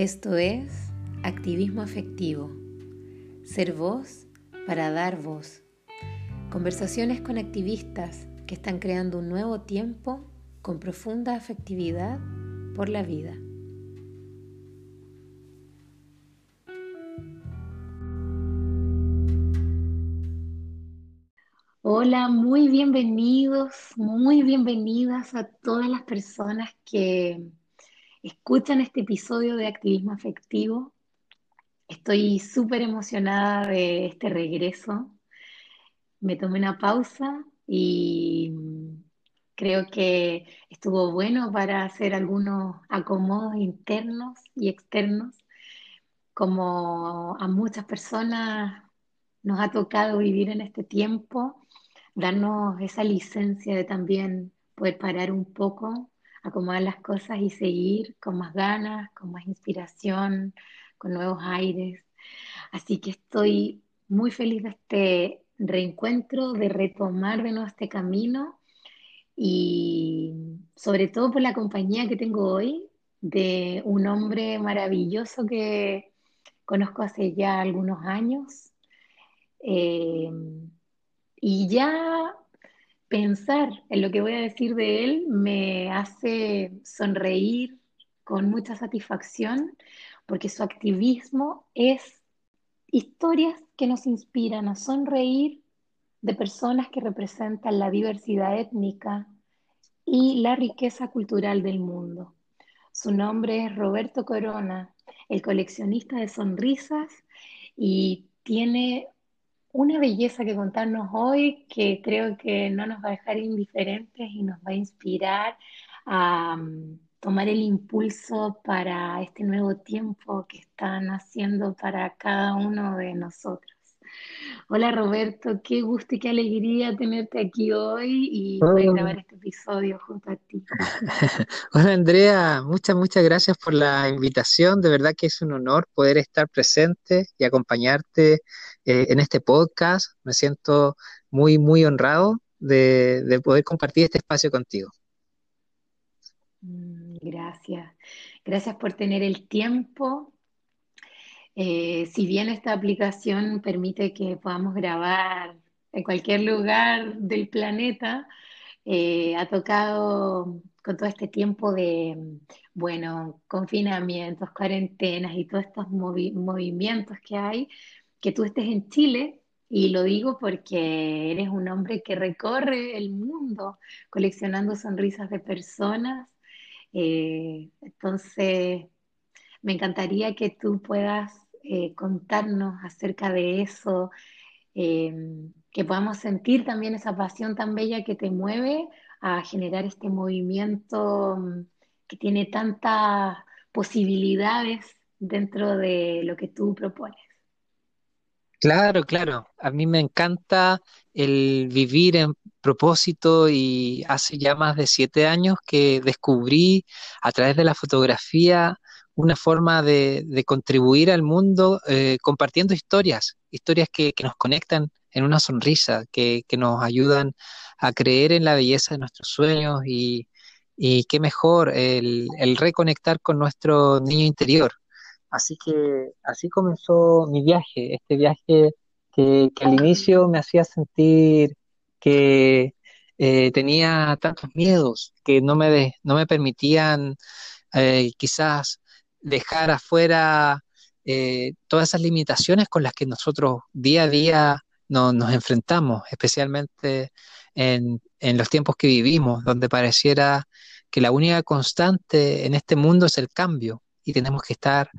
Esto es activismo afectivo. Ser voz para dar voz. Conversaciones con activistas que están creando un nuevo tiempo con profunda afectividad por la vida. Hola, muy bienvenidos, muy bienvenidas a todas las personas que escuchan este episodio de Activismo Afectivo. Estoy súper emocionada de este regreso. Me tomé una pausa y creo que estuvo bueno para hacer algunos acomodos internos y externos, como a muchas personas nos ha tocado vivir en este tiempo, darnos esa licencia de también poder parar un poco acomodar las cosas y seguir con más ganas, con más inspiración, con nuevos aires. Así que estoy muy feliz de este reencuentro, de retomar de nuevo este camino y sobre todo por la compañía que tengo hoy de un hombre maravilloso que conozco hace ya algunos años. Eh, y ya pensar en lo que voy a decir de él me hace sonreír con mucha satisfacción porque su activismo es historias que nos inspiran a sonreír de personas que representan la diversidad étnica y la riqueza cultural del mundo. Su nombre es Roberto Corona, el coleccionista de sonrisas y tiene una belleza que contarnos hoy que creo que no nos va a dejar indiferentes y nos va a inspirar a mm, tomar el impulso para este nuevo tiempo que están haciendo para cada uno de nosotros. Hola Roberto, qué gusto y qué alegría tenerte aquí hoy y poder grabar este episodio junto a ti. Hola Andrea, muchas, muchas gracias por la invitación. De verdad que es un honor poder estar presente y acompañarte eh, en este podcast. Me siento muy, muy honrado de, poder compartir este espacio contigo. Mm, gracias. Gracias por tener el tiempo. Eh, si bien esta aplicación permite que podamos grabar en cualquier lugar del planeta, eh, ha tocado con todo este tiempo de, bueno, confinamientos, cuarentenas y todos estos movimientos que hay, que tú estés en Chile, y lo digo porque eres un hombre que recorre el mundo coleccionando sonrisas de personas. Eh, entonces, me encantaría que tú puedas eh, contarnos acerca de eso, eh, que podamos sentir también esa pasión tan bella que te mueve a generar este movimiento mm, que tiene tantas posibilidades dentro de lo que tú propones. Claro, claro. A mí me encanta el vivir en propósito y hace ya más de siete años que descubrí a través de la fotografía una forma de, contribuir al mundo eh, compartiendo historias, historias que, nos conectan en una sonrisa, que, nos ayudan a creer en la belleza de nuestros sueños y, qué mejor el, el reconectar con nuestro niño interior. Así que así comenzó mi viaje, este viaje que, al inicio me hacía sentir que eh, tenía tantos miedos que no me, no me permitían eh, quizás dejar afuera eh, todas esas limitaciones con las que nosotros día a día nos enfrentamos, especialmente en, en los tiempos que vivimos, donde pareciera que la única constante en este mundo es el cambio y tenemos que estar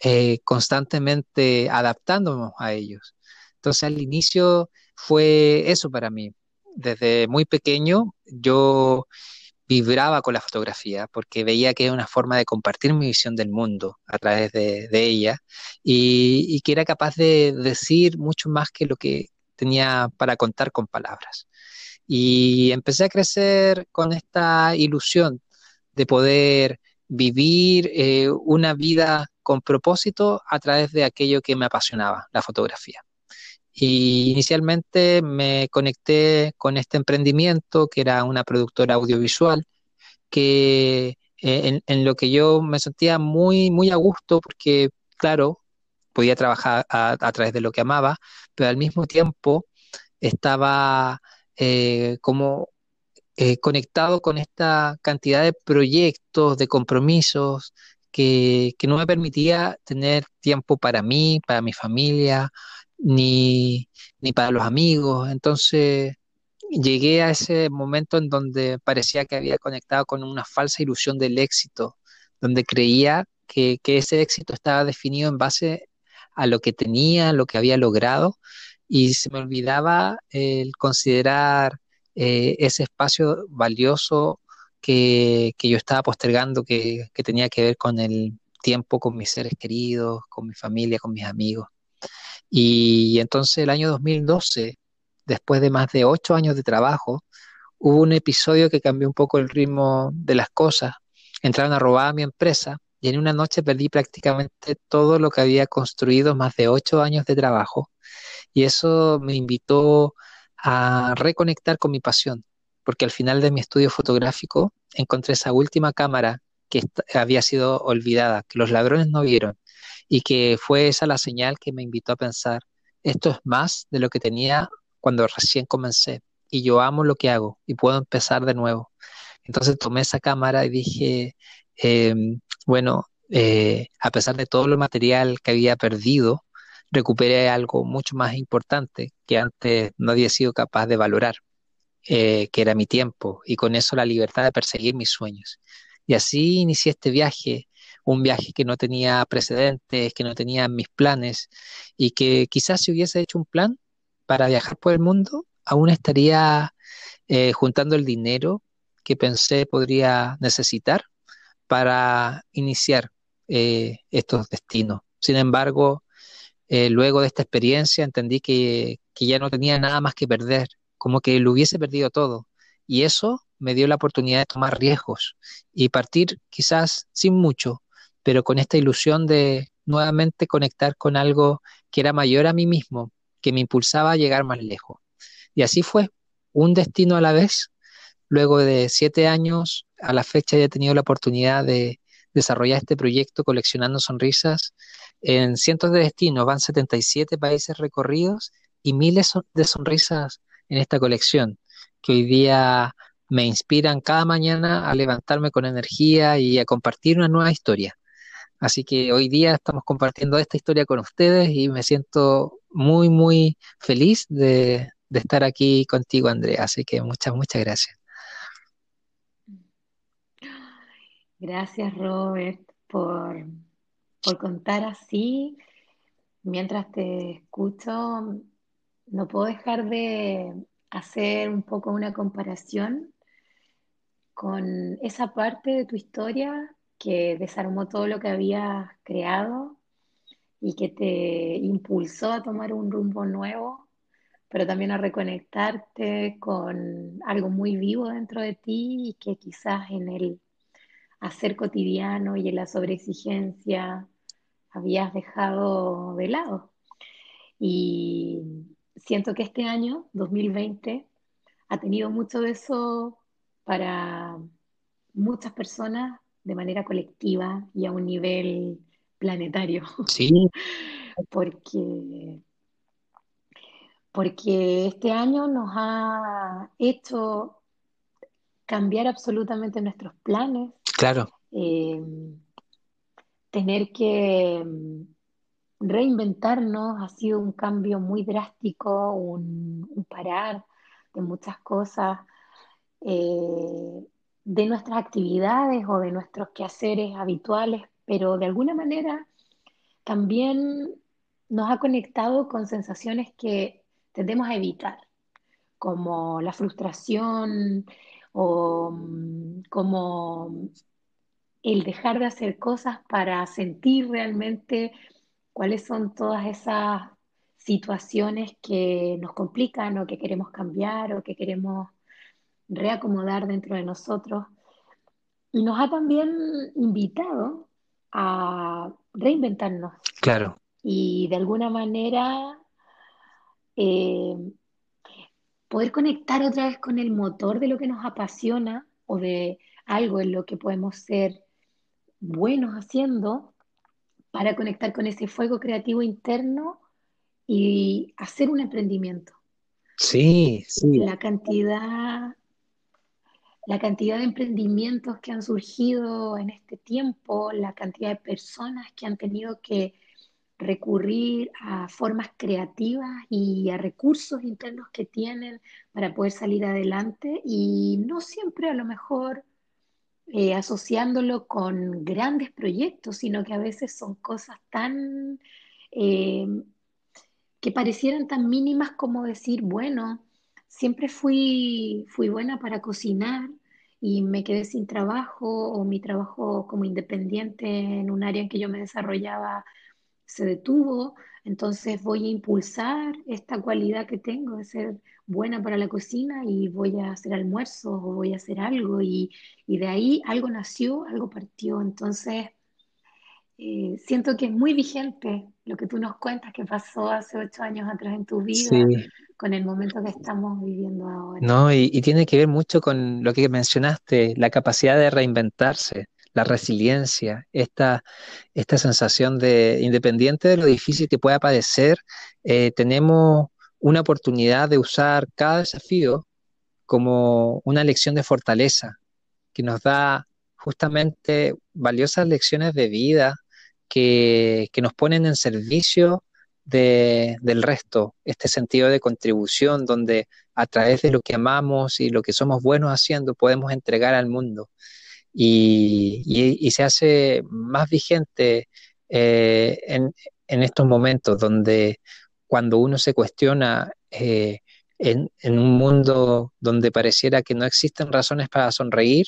eh, constantemente adaptándonos a ellos. Entonces al inicio fue eso para mí. Desde muy pequeño yo vibraba con la fotografía porque veía que era una forma de compartir mi visión del mundo a través de, ella y, que era capaz de decir mucho más que lo que tenía para contar con palabras. Y empecé a crecer con esta ilusión de poder vivir eh, una vida con propósito a través de aquello que me apasionaba, la fotografía. Y inicialmente me conecté con este emprendimiento, que era una productora audiovisual, que eh, en, lo que yo me sentía muy, muy a gusto porque, claro, podía trabajar a, través de lo que amaba, pero al mismo tiempo estaba eh, como eh, conectado con esta cantidad de proyectos, de compromisos, que, que, no me permitía tener tiempo para mí, para mi familia, ni, ni para los amigos. Entonces llegué a ese momento en donde parecía que había conectado con una falsa ilusión del éxito, donde creía que, ese éxito estaba definido en base a lo que tenía, lo que había logrado, y se me olvidaba el considerar eh, ese espacio valioso que, yo estaba postergando, que, que tenía que ver con el tiempo con mis seres queridos, con mi familia, con mis amigos. Y entonces el año 2012 después de más de ocho años de trabajo, hubo un episodio que cambió un poco el ritmo de las cosas. Entraron a robar a mi empresa y en una noche perdí prácticamente todo lo que había construido más de ocho años de trabajo. Y eso me invitó a reconectar con mi pasión, porque al final de mi estudio fotográfico encontré esa última cámara que había sido olvidada, que los ladrones no vieron, y que fue esa la señal que me invitó a pensar, esto es más de lo que tenía cuando recién comencé y yo amo lo que hago y puedo empezar de nuevo. Entonces tomé esa cámara y dije, em, bueno, eh, a pesar de todo lo material que había perdido, recuperé algo mucho más importante que antes no había sido capaz de valorar, eh, que era mi tiempo y con eso la libertad de perseguir mis sueños. Y así inicié este viaje, un viaje que no tenía precedentes, que no tenía mis planes y que quizás si hubiese hecho un plan, para viajar por el mundo, aún estaría eh, juntando el dinero que pensé podría necesitar para iniciar eh, estos destinos. Sin embargo, eh, luego de esta experiencia entendí que, que ya no tenía nada más que perder, como que lo hubiese perdido todo. Y eso me dio la oportunidad de tomar riesgos y partir quizás sin mucho, pero con esta ilusión de nuevamente conectar con algo que era mayor a mí mismo, que me impulsaba a llegar más lejos. Y así fue, un destino a la vez. Luego de siete años, a la fecha he tenido la oportunidad de desarrollar este proyecto coleccionando sonrisas en cientos de destinos, van 77 países recorridos y miles de sonrisas en esta colección, que hoy día me inspiran cada mañana a levantarme con energía y a compartir una nueva historia. Así que hoy día estamos compartiendo esta historia con ustedes y me siento muy, muy feliz de, estar aquí contigo, Andrea. Así que muchas, muchas gracias. Gracias, Robert, por, por contar así. Mientras te escucho, no puedo dejar de hacer un poco una comparación con esa parte de tu historia que desarmó todo lo que habías creado y que te impulsó a tomar un rumbo nuevo, pero también a reconectarte con algo muy vivo dentro de ti y que quizás en el hacer cotidiano y en la sobreexigencia habías dejado de lado. Y siento que este año, 2020, ha tenido mucho de eso para muchas personas de manera colectiva y a un nivel planetario. Sí. porque, porque este año nos ha hecho cambiar absolutamente nuestros planes. Claro. Eh, tener que reinventarnos ha sido un cambio muy drástico, un, parar de muchas cosas. Eh, de nuestras actividades o de nuestros quehaceres habituales, pero de alguna manera también nos ha conectado con sensaciones que tendemos a evitar, como la frustración o mm, como el dejar de hacer cosas para sentir realmente cuáles son todas esas situaciones que nos complican o que queremos cambiar o que queremos reacomodar dentro de nosotros y nos ha también invitado a reinventarnos. Claro. Y de alguna manera eh, poder conectar otra vez con el motor de lo que nos apasiona o de algo en lo que podemos ser buenos haciendo para conectar con ese fuego creativo interno y hacer un emprendimiento. Sí, sí. La cantidad, la cantidad de emprendimientos que han surgido en este tiempo, la cantidad de personas que han tenido que recurrir a formas creativas y a recursos internos que tienen para poder salir adelante y no siempre a lo mejor eh, asociándolo con grandes proyectos, sino que a veces son cosas tan eh, que parecieran tan mínimas como decir, bueno, siempre fui, fui buena para cocinar y me quedé sin trabajo o mi trabajo como independiente en un área en que yo me desarrollaba se detuvo, entonces voy a impulsar esta cualidad que tengo de ser buena para la cocina y voy a hacer almuerzo o voy a hacer algo y, de ahí algo nació, algo partió. Entonces, eh, siento que es muy vigente lo que tú nos cuentas que pasó hace ocho años atrás en tu vida con el momento que estamos viviendo ahora. No, y, y tiene que ver mucho con lo que mencionaste, la capacidad de reinventarse la resiliencia, esta, esta sensación de, independiente de lo difícil que pueda parecer, eh, tenemos una oportunidad de usar cada desafío como una lección de fortaleza, que nos da justamente valiosas lecciones de vida que, nos ponen en servicio del resto, este sentido de contribución donde a través de lo que amamos y lo que somos buenos haciendo podemos entregar al mundo. Y, se hace más vigente eh, en, estos momentos donde cuando uno se cuestiona eh, en, un mundo donde pareciera que no existen razones para sonreír,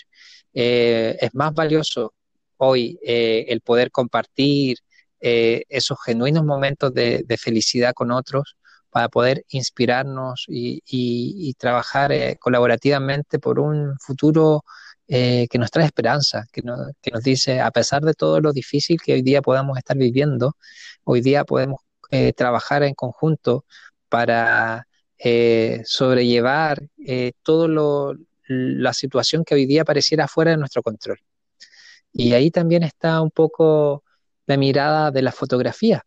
eh, es más valioso hoy el poder compartir esos genuinos momentos de, felicidad con otros para poder inspirarnos y trabajar colaborativamente por un futuro eh, que nos trae esperanza, que, que, nos dice, a pesar de todo lo difícil que hoy día podamos estar viviendo, hoy día podemos eh, trabajar en conjunto para eh, sobrellevar toda la situación que hoy día pareciera fuera de nuestro control. Y ahí también está un poco la mirada de la fotografía,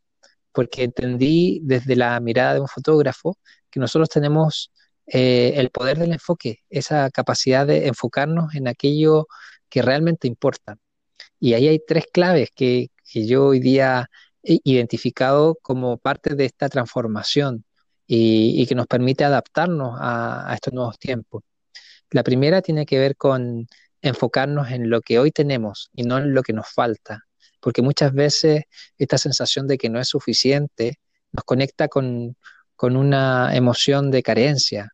porque entendí desde la mirada de un fotógrafo que nosotros tenemos eh, el poder del enfoque, esa capacidad de enfocarnos en aquello que realmente importa. Y ahí hay tres claves que, yo hoy día he identificado como parte de esta transformación y, que nos permite adaptarnos a, a, estos nuevos tiempos. La primera tiene que ver con enfocarnos en lo que hoy tenemos y no en lo que nos falta, porque muchas veces esta sensación de que no es suficiente nos conecta con, con una emoción de carencia,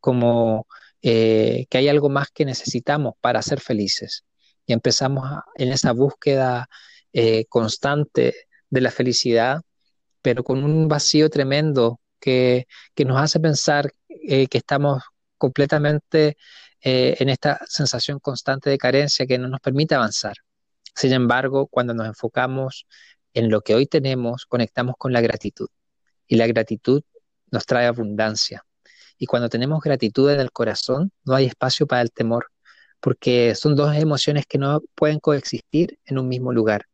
como eh, que hay algo más que necesitamos para ser felices. Y empezamos en esa búsqueda eh, constante de la felicidad, pero con un vacío tremendo que, nos hace pensar eh, que estamos completamente en esta sensación constante de carencia que no nos permite avanzar. Sin embargo, cuando nos enfocamos en lo que hoy tenemos, conectamos con la gratitud. Y la gratitud nos trae abundancia. Y cuando tenemos gratitud en el corazón, no hay espacio para el temor, porque son dos emociones que no pueden coexistir en un mismo lugar.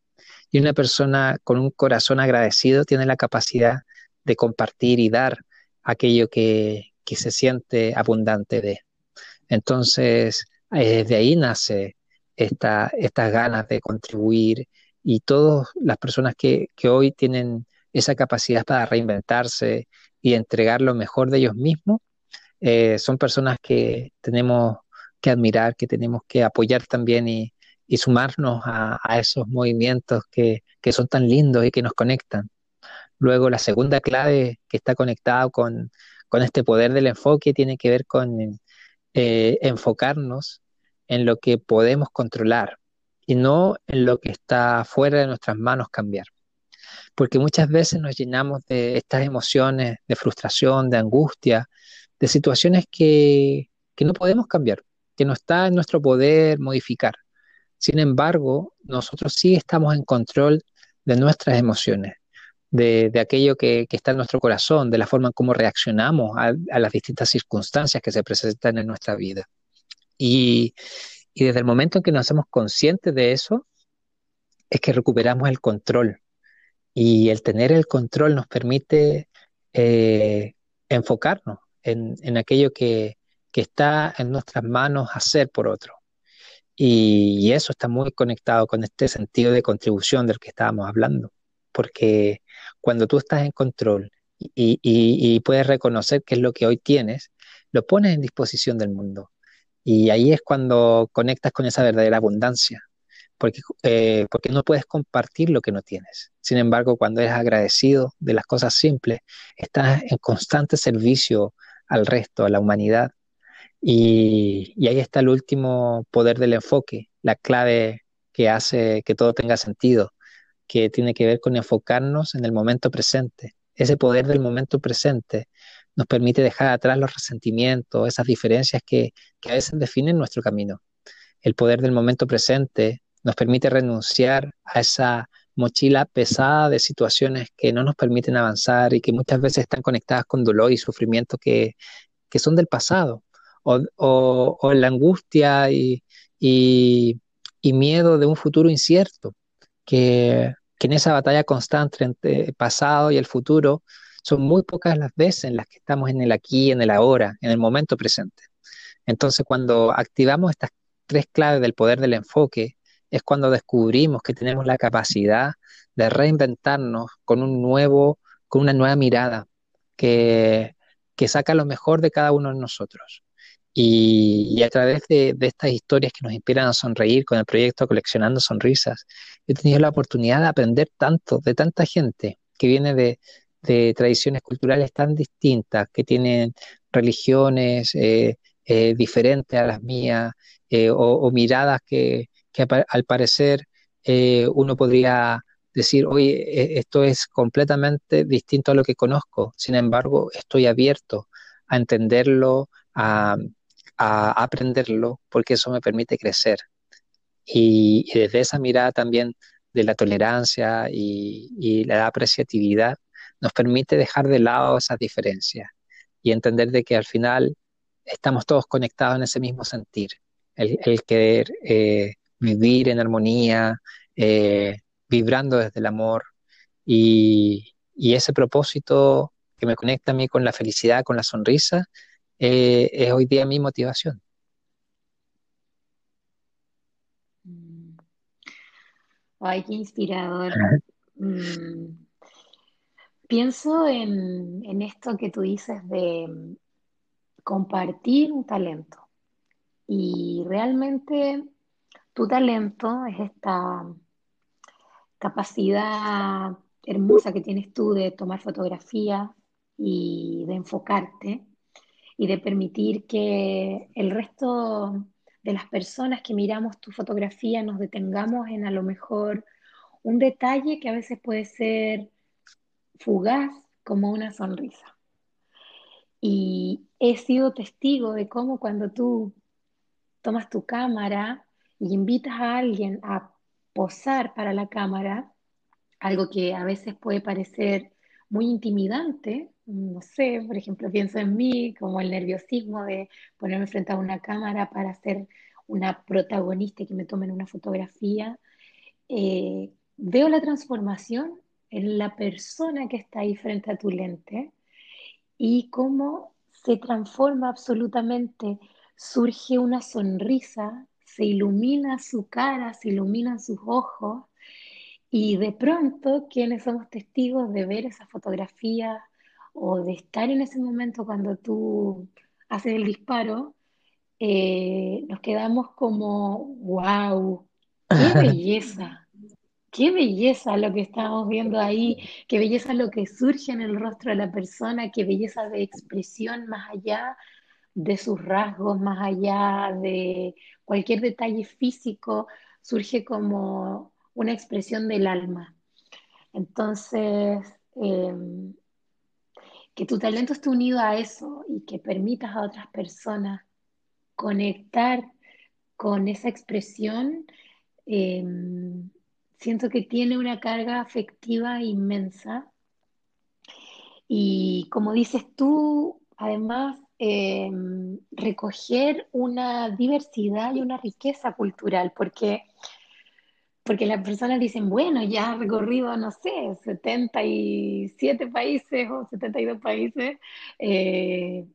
Y una persona con un corazón agradecido tiene la capacidad de compartir y dar aquello que, se siente abundante de. Entonces, eh, desde ahí nace esta, estas ganas de contribuir y todas las personas que, que hoy tienen esa capacidad para reinventarse y entregar lo mejor de ellos mismos, eh, son personas que tenemos que admirar, que tenemos que apoyar también y, sumarnos a, esos movimientos que, son tan lindos y que nos conectan. Luego, la segunda clave que está conectada con, este poder del enfoque tiene que ver con eh, enfocarnos en lo que podemos controlar y no en lo que está fuera de nuestras manos cambiar. Porque muchas veces nos llenamos de estas emociones de frustración, de angustia, de situaciones que, no podemos cambiar, que no está en nuestro poder modificar. Sin embargo, nosotros sí estamos en control de nuestras emociones, de, aquello que, está en nuestro corazón, de la forma en cómo reaccionamos a, las distintas circunstancias que se presentan en nuestra vida. Y, Y desde el momento en que nos hacemos conscientes de eso, es que recuperamos el control. Y el tener el control nos permite eh, enfocarnos en, aquello que, está en nuestras manos hacer por otro. Y, eso está muy conectado con este sentido de contribución del que estábamos hablando. Porque cuando tú estás en control y, puedes reconocer qué es lo que hoy tienes, lo pones en disposición del mundo. Y ahí es cuando conectas con esa verdadera abundancia, porque, eh, porque no puedes compartir lo que no tienes. Sin embargo, cuando eres agradecido de las cosas simples, estás en constante servicio al resto, a la humanidad. Y, y ahí está el último poder del enfoque, la clave que hace que todo tenga sentido, que tiene que ver con enfocarnos en el momento presente. Ese poder del momento presente nos permite dejar atrás los resentimientos, esas diferencias que, a veces definen nuestro camino. El poder del momento presente nos permite renunciar a esa mochila pesada de situaciones que no nos permiten avanzar y que muchas veces están conectadas con dolor y sufrimiento que, son del pasado, o, la angustia y, miedo de un futuro incierto, que, que en esa batalla constante entre pasado y el futuro son muy pocas las veces en las que estamos en el aquí, en el ahora, en el momento presente. Entonces, cuando activamos estas tres claves del poder del enfoque, es cuando descubrimos que tenemos la capacidad de reinventarnos con un nuevo, con una nueva mirada que, que saca lo mejor de cada uno de nosotros. Y, a través de, estas historias que nos inspiran a sonreír con el proyecto Coleccionando Sonrisas, he tenido la oportunidad de aprender tanto de tanta gente que viene de, tradiciones culturales tan distintas, que tienen religiones eh, eh, diferentes a las mías eh, o, miradas que, que al parecer uno podría decir, oye, e, esto es completamente distinto a lo que conozco, sin embargo, estoy abierto a entenderlo, a, aprenderlo, porque eso me permite crecer. Y, desde esa mirada también de la tolerancia y, la apreciatividad, nos permite dejar de lado esas diferencias y entender de que al final estamos todos conectados en ese mismo sentir, el, querer eh, vivir en armonía, eh, vibrando desde el amor y, ese propósito que me conecta a mí con la felicidad, con la sonrisa, eh, es hoy día mi motivación. Mm. Ay, qué inspirador. Mm. Pienso en, en, esto que tú dices de mm, compartir un talento. Y realmente tu talento es esta capacidad hermosa que tienes tú de tomar fotografías y de enfocarte y de permitir que el resto de las personas que miramos tu fotografía nos detengamos en a lo mejor un detalle que a veces puede ser fugaz como una sonrisa. Y he sido testigo de cómo cuando tú tomas tu cámara y invitas a alguien a posar para la cámara, algo que a veces puede parecer muy intimidante, no sé, por ejemplo, pienso en mí como el nerviosismo de ponerme frente a una cámara para ser una protagonista y que me tomen una fotografía, eh, veo la transformación en la persona que está ahí frente a tu lente y cómo se transforma absolutamente, surge una sonrisa se ilumina su cara, se iluminan sus ojos y de pronto quienes somos testigos de ver esa fotografía o de estar en ese momento cuando tú haces el disparo, eh, nos quedamos como, wow, qué belleza, qué belleza lo que estamos viendo ahí, qué belleza lo que surge en el rostro de la persona, qué belleza de expresión más allá de sus rasgos, más allá de cualquier detalle físico, surge como una expresión del alma. Entonces, em, que tu talento esté unido a eso y que permitas a otras personas conectar con esa expresión, em, siento que tiene una carga afectiva inmensa. Y como dices tú, además eh, recoger una diversidad y una riqueza cultural, porque, porque las personas dicen, bueno, ya he recorrido, no sé, 77 países o 72 países. Eh,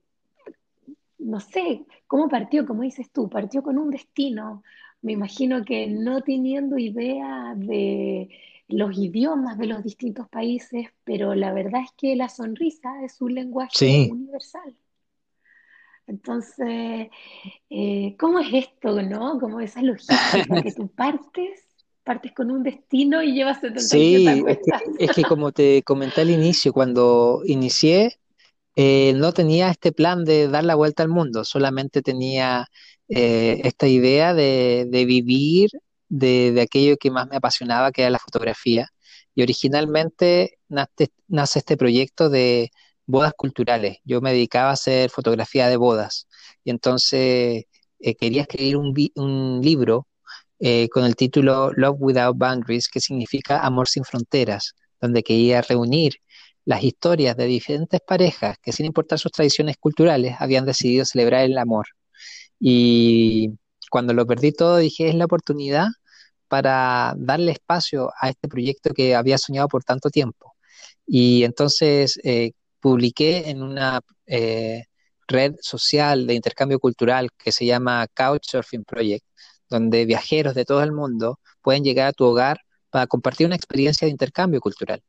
no sé, ¿cómo partió? Como dices tú, partió con un destino. Me imagino que no teniendo idea de los idiomas de los distintos países, pero la verdad es que la sonrisa es un lenguaje Sí, universal. Entonces, eh, ¿cómo es esto, no? Como esa logística que tú partes, partes con un destino y llevas 77 a sí, es que, es que como te comenté al inicio, cuando inicié, eh, no tenía este plan de dar la vuelta al mundo, solamente tenía eh, esta idea de, vivir de, aquello que más me apasionaba, que era la fotografía. Y originalmente nace, este proyecto de bodas culturales. Yo me dedicaba a hacer fotografía de bodas. Y entonces eh, quería escribir un libro eh, con el título Love Without Boundaries, que significa Amor sin fronteras, donde quería reunir las historias de diferentes parejas que sin importar sus tradiciones culturales habían decidido celebrar el amor. Y cuando lo perdí todo dije, es la oportunidad para darle espacio a este proyecto que había soñado por tanto tiempo. Y entonces eh, publiqué en una eh, red social de intercambio cultural que se llama Couchsurfing Project, donde viajeros de todo el mundo pueden llegar a tu hogar para compartir una experiencia de intercambio cultural.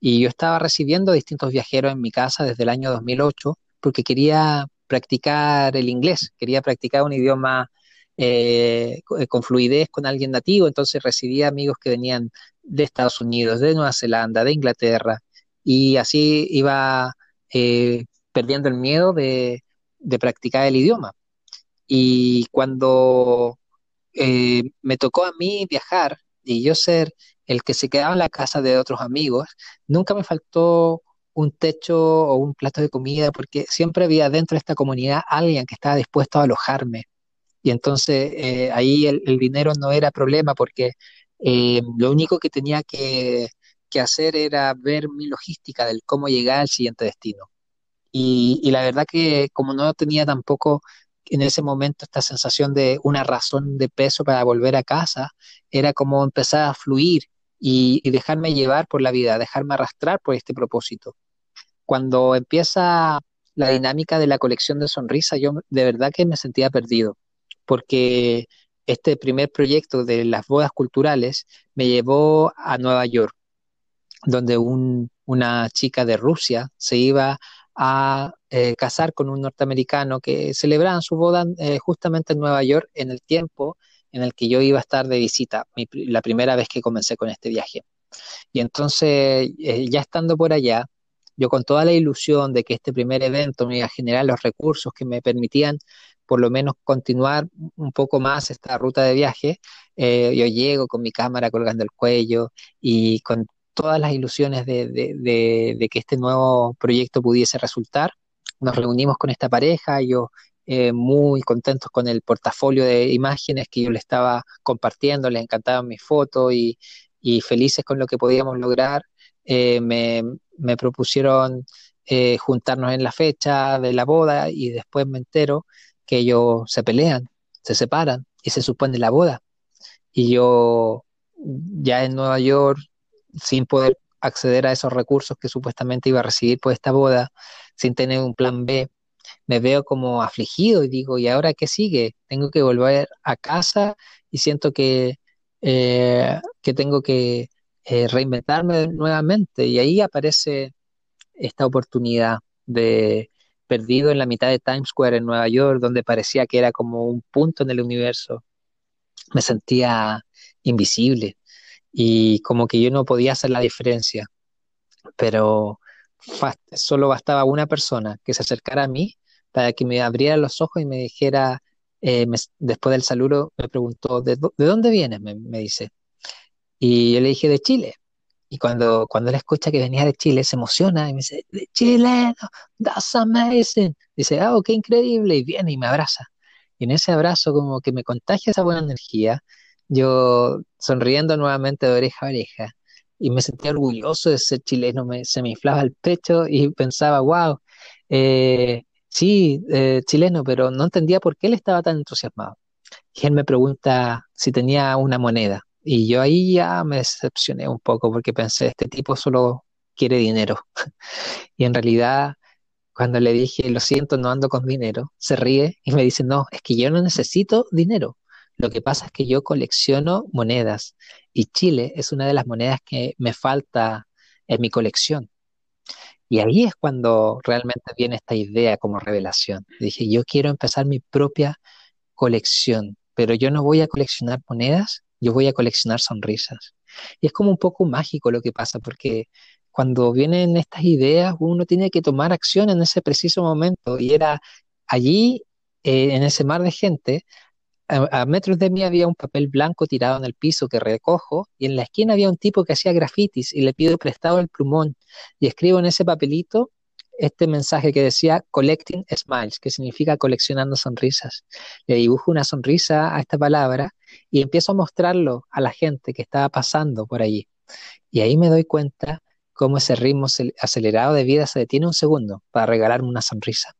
Y yo estaba recibiendo distintos viajeros en mi casa desde el año 2008 porque quería practicar el inglés, quería practicar un idioma eh, con fluidez con alguien nativo, entonces recibía amigos que venían de Estados Unidos, de Nueva Zelanda, de Inglaterra, y así iba eh, perdiendo el miedo de, practicar el idioma. Y cuando eh, me tocó a mí viajar y yo ser el que se quedaba en la casa de otros amigos, nunca me faltó un techo o un plato de comida porque siempre había dentro de esta comunidad alguien que estaba dispuesto a alojarme. Y entonces eh, ahí el, dinero no era problema porque eh, lo único que tenía que, hacer era ver mi logística del cómo llegar al siguiente destino. Y, la verdad que como no tenía tampoco en ese momento esta sensación de una razón de peso para volver a casa, era como empezar a fluir y dejarme llevar por la vida, dejarme arrastrar por este propósito. Cuando empieza la dinámica de la colección de sonrisas, yo de verdad que me sentía perdido, porque este primer proyecto de las bodas culturales me llevó a Nueva York donde un, una chica de Rusia se iba a eh, casar con un norteamericano que celebraban su boda eh, justamente en Nueva York en el tiempo en el que yo iba a estar de visita, la primera vez que comencé con este viaje. Y entonces, eh, ya estando por allá, yo con toda la ilusión de que este primer evento me iba a generar los recursos que me permitían por lo menos continuar un poco más esta ruta de viaje, eh, yo llego con mi cámara colgando el cuello y con todas las ilusiones de, que este nuevo proyecto pudiese resultar. Nos reunimos con esta pareja, yo eh, muy contentos con el portafolio de imágenes que yo le estaba compartiendo, les encantaban mis fotos y felices con lo que podíamos lograr. Eh, me, me, propusieron eh, juntarnos en la fecha de la boda y después me entero que ellos se pelean, se separan y se suspende la boda. Y yo ya en Nueva York, sin poder acceder a esos recursos que supuestamente iba a recibir por esta boda, sin tener un plan B, me veo como afligido y digo, ¿y ahora qué sigue? Tengo que volver a casa y siento que, eh, que tengo que eh, reinventarme nuevamente. Y ahí aparece esta oportunidad de perdido en la mitad de Times Square en Nueva York, donde parecía que era como un punto en el universo. Me sentía invisible y como que yo no podía hacer la diferencia, pero solo bastaba una persona que se acercara a mí para que me abriera los ojos y me dijera, eh, después del saludo, me preguntó, ¿de, de dónde vienes? Me, dice. Y yo le dije, de Chile. Y cuando, cuando él escucha que venía de Chile, se emociona y me dice, de Chile, that's amazing. Dice, ah, oh, qué increíble. Y viene y me abraza. Y en ese abrazo como que me contagia esa buena energía. Yo sonriendo nuevamente de oreja a oreja. Y me sentía orgulloso de ser chileno, me, se me inflaba el pecho y pensaba, wow, eh, sí, eh, chileno, pero no entendía por qué él estaba tan entusiasmado. Y él me pregunta si tenía una moneda. Y yo ahí ya me decepcioné un poco porque pensé, este tipo solo quiere dinero. y en realidad, cuando le dije, lo siento, no ando con dinero, se ríe y me dice, no, es que yo no necesito dinero. Lo que pasa es que yo colecciono monedas y Chile es una de las monedas que me falta en mi colección. Y ahí es cuando realmente viene esta idea como revelación. Dije, yo quiero empezar mi propia colección, pero yo no voy a coleccionar monedas, yo voy a coleccionar sonrisas. Y es como un poco mágico lo que pasa, porque cuando vienen estas ideas, uno tiene que tomar acción en ese preciso momento. Y era allí, eh, en ese mar de gente, a, metros de mí había un papel blanco tirado en el piso que recojo y en la esquina había un tipo que hacía grafitis y le pido prestado el plumón y escribo en ese papelito este mensaje que decía Collecting Smiles, que significa coleccionando sonrisas. Le dibujo una sonrisa a esta palabra y empiezo a mostrarlo a la gente que estaba pasando por allí. Y ahí me doy cuenta cómo ese ritmo acelerado de vida se detiene un segundo para regalarme una sonrisa.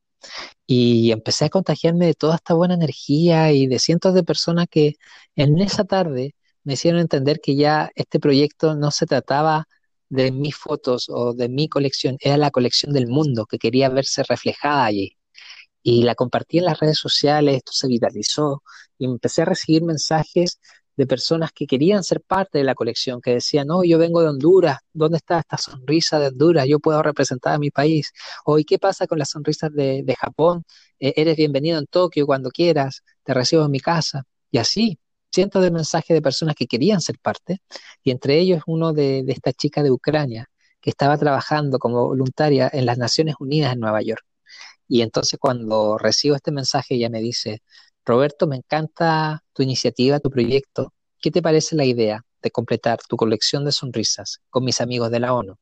Y empecé a contagiarme de toda esta buena energía y de cientos de personas que en esa tarde me hicieron entender que ya este proyecto no se trataba de mis fotos o de mi colección, era la colección del mundo que quería verse reflejada allí. Y la compartí en las redes sociales, esto se viralizó y empecé a recibir mensajes de personas que querían ser parte de la colección, que decían, no, yo vengo de Honduras, ¿dónde está esta sonrisa de Honduras? Yo puedo representar a mi país. O, ¿y qué pasa con las sonrisas de, Japón? Eh, eres bienvenido en Tokio cuando quieras, te recibo en mi casa. Y así, cientos de mensajes de personas que querían ser parte, y entre ellos uno de, de esta chica de Ucrania, que estaba trabajando como voluntaria en las Naciones Unidas en Nueva York. Y entonces cuando recibo este mensaje ella me dice, Roberto, me encanta tu iniciativa, tu proyecto. ¿Qué te parece la idea de completar tu colección de sonrisas con mis amigos de la ONU?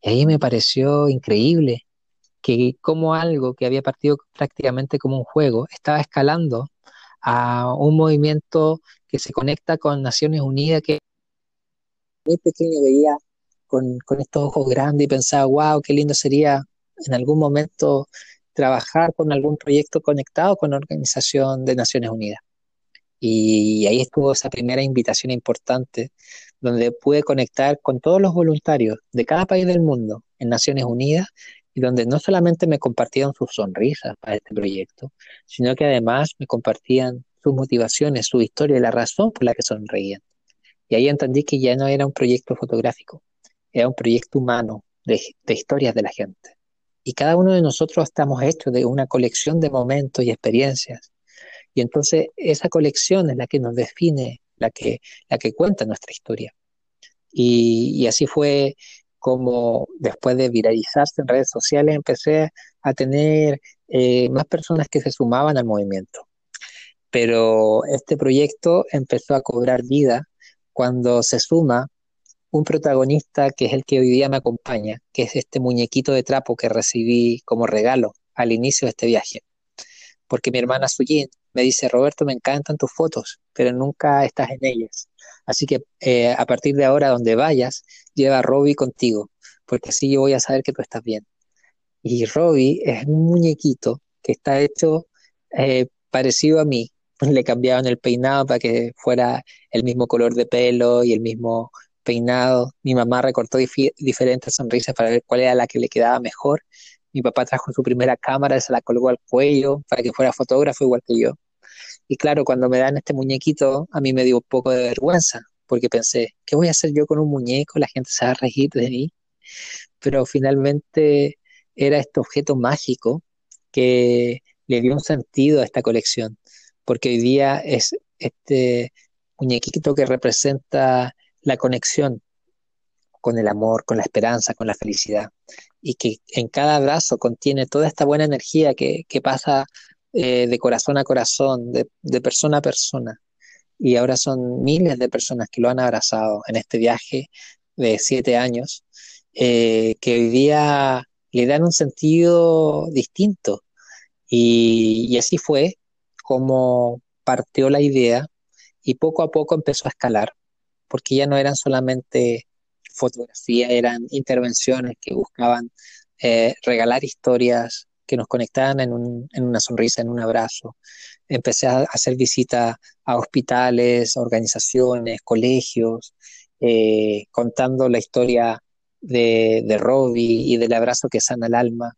Y ahí me pareció increíble que como algo que había partido prácticamente como un juego estaba escalando a un movimiento que se conecta con Naciones Unidas que muy pequeño veía con, con estos ojos grandes y pensaba, wow, qué lindo sería en algún momento trabajar con algún proyecto conectado con la Organización de Naciones Unidas. Y ahí estuvo esa primera invitación importante, donde pude conectar con todos los voluntarios de cada país del mundo en Naciones Unidas y donde no solamente me compartían sus sonrisas para este proyecto, sino que además me compartían sus motivaciones, su historia y la razón por la que sonreían. Y ahí entendí que ya no era un proyecto fotográfico, era un proyecto humano de, de historias de la gente. Y cada uno de nosotros estamos hechos de una colección de momentos y experiencias. Y entonces esa colección es la que nos define, la que, la que cuenta nuestra historia. Y, así fue como después de viralizarse en redes sociales empecé a tener eh, más personas que se sumaban al movimiento. Pero este proyecto empezó a cobrar vida cuando se suma un protagonista que es el que hoy día me acompaña, que es este muñequito de trapo que recibí como regalo al inicio de este viaje. Porque mi hermana Sujin me dice, Roberto, me encantan tus fotos, pero nunca estás en ellas. Así que eh, a partir de ahora, donde vayas, lleva a Robbie contigo, porque así yo voy a saber que tú estás bien. Y Robbie es un muñequito que está hecho eh, parecido a mí. Le cambiaban el peinado para que fuera el mismo color de pelo y el mismo peinado. Mi mamá recortó diferentes sonrisas para ver cuál era la que le quedaba mejor. Mi papá trajo su primera cámara, se la colgó al cuello para que fuera fotógrafo igual que yo. Y claro, cuando me dan este muñequito, a mí me dio un poco de vergüenza, porque pensé, ¿qué voy a hacer yo con un muñeco? La gente se va a reír de mí. Pero finalmente era este objeto mágico que le dio un sentido a esta colección, porque hoy día es este muñequito que representa la conexión con el amor, con la esperanza, con la felicidad. Y que en cada abrazo contiene toda esta buena energía que, pasa eh, de corazón a corazón, de, persona a persona. Y ahora son miles de personas que lo han abrazado en este viaje de siete años, eh, que hoy día le dan un sentido distinto. Y, y así fue como partió la idea y poco a poco empezó a escalar porque ya no eran solamente fotografía, eran intervenciones que buscaban eh, regalar historias que nos conectaban en, un, en una sonrisa, en un abrazo. Empecé a hacer visitas a hospitales, organizaciones, colegios, eh, contando la historia de, de Robbie y del abrazo que sana el alma.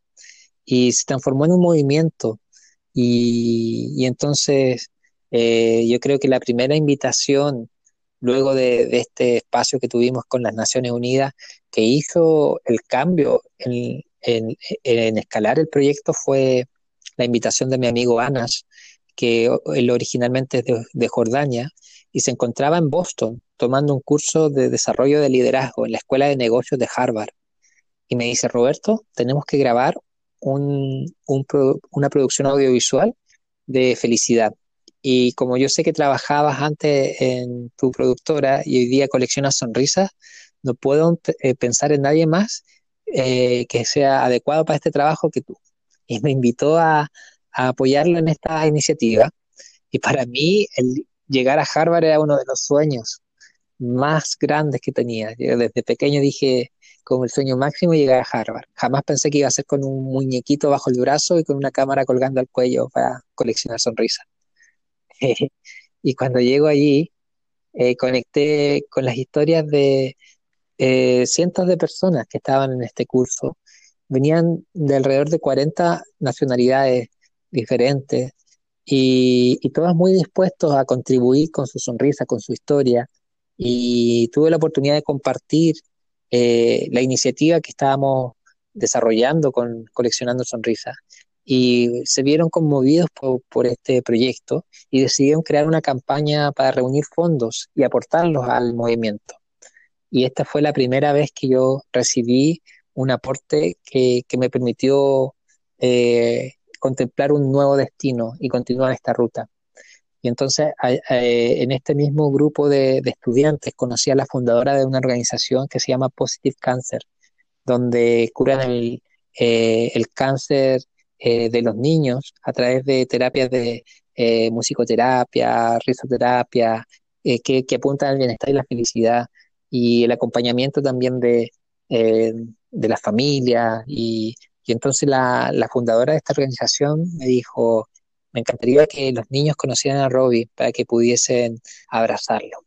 Y se transformó en un movimiento. Y, entonces eh, yo creo que la primera invitación luego de, este espacio que tuvimos con las Naciones Unidas, que hizo el cambio en, escalar el proyecto fue la invitación de mi amigo Anas, que él originalmente es de, Jordania y se encontraba en Boston tomando un curso de desarrollo de liderazgo en la Escuela de Negocios de Harvard. Y me dice, Roberto, tenemos que grabar un, una producción audiovisual de felicidad. Y como yo sé que trabajabas antes en tu productora y hoy día coleccionas sonrisas, no puedo eh, pensar en nadie más eh, que sea adecuado para este trabajo que tú. Y me invitó a, apoyarlo en esta iniciativa. Y para mí, llegar a Harvard era uno de los sueños más grandes que tenía. Yo desde pequeño dije, como el sueño máximo, llegar a Harvard. Jamás pensé que iba a ser con un muñequito bajo el brazo y con una cámara colgando al cuello para coleccionar sonrisas. y cuando llego allí, eh, conecté con las historias de eh, cientos de personas que estaban en este curso. Venían de alrededor de 40 nacionalidades diferentes y, y todas muy dispuestos a contribuir con su sonrisa, con su historia. Y tuve la oportunidad de compartir eh, la iniciativa que estábamos desarrollando con Coleccionando Sonrisas y se vieron conmovidos por, este proyecto y decidieron crear una campaña para reunir fondos y aportarlos al movimiento. Y esta fue la primera vez que yo recibí un aporte que, me permitió eh, contemplar un nuevo destino y continuar esta ruta. Y entonces en este mismo grupo de, estudiantes conocí a la fundadora de una organización que se llama Positive Cancer, donde curan el, eh, el cáncer eh, de los niños a través de terapias de eh, musicoterapia, risoterapia, eh, que, que, apuntan al bienestar y la felicidad, y el acompañamiento también de, de la familia. Y, y entonces la, la, fundadora de esta organización me dijo, me encantaría que los niños conocieran a Robbie para que pudiesen abrazarlo.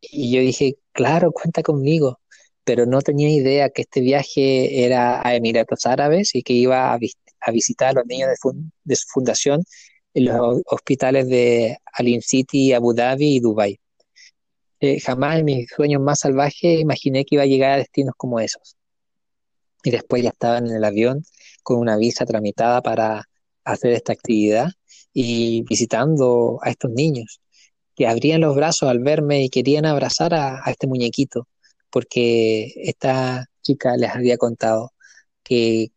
Y yo dije, claro, cuenta conmigo pero no tenía idea que este viaje era a Emiratos Árabes y que iba a, a visitar a los niños de, su fundación en los hospitales de Alim City, Abu Dhabi y Dubai. Jamás en mis sueños más salvajes imaginé que iba a llegar a destinos como esos. Y después ya estaba en el avión con una visa tramitada para hacer esta actividad y visitando a estos niños que abrían los brazos al verme y querían abrazar a este muñequito, porque esta chica les había contado que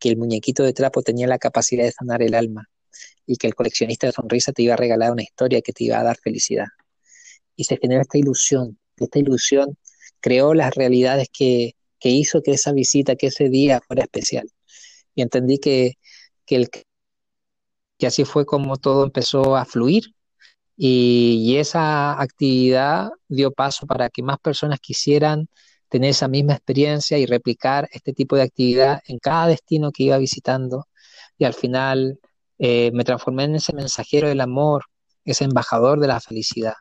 que el muñequito de trapo tenía la capacidad de sanar el alma y que el coleccionista de sonrisa te iba a regalar una historia que te iba a dar felicidad. Y se generó esta ilusión, esta ilusión creó las realidades que, hizo que esa visita, que ese día fuera especial. Y entendí que, que, que así fue como todo empezó a fluir y, y esa actividad dio paso para que más personas quisieran tener esa misma experiencia y replicar este tipo de actividad en cada destino que iba visitando. Y al final eh, me transformé en ese mensajero del amor, ese embajador de la felicidad,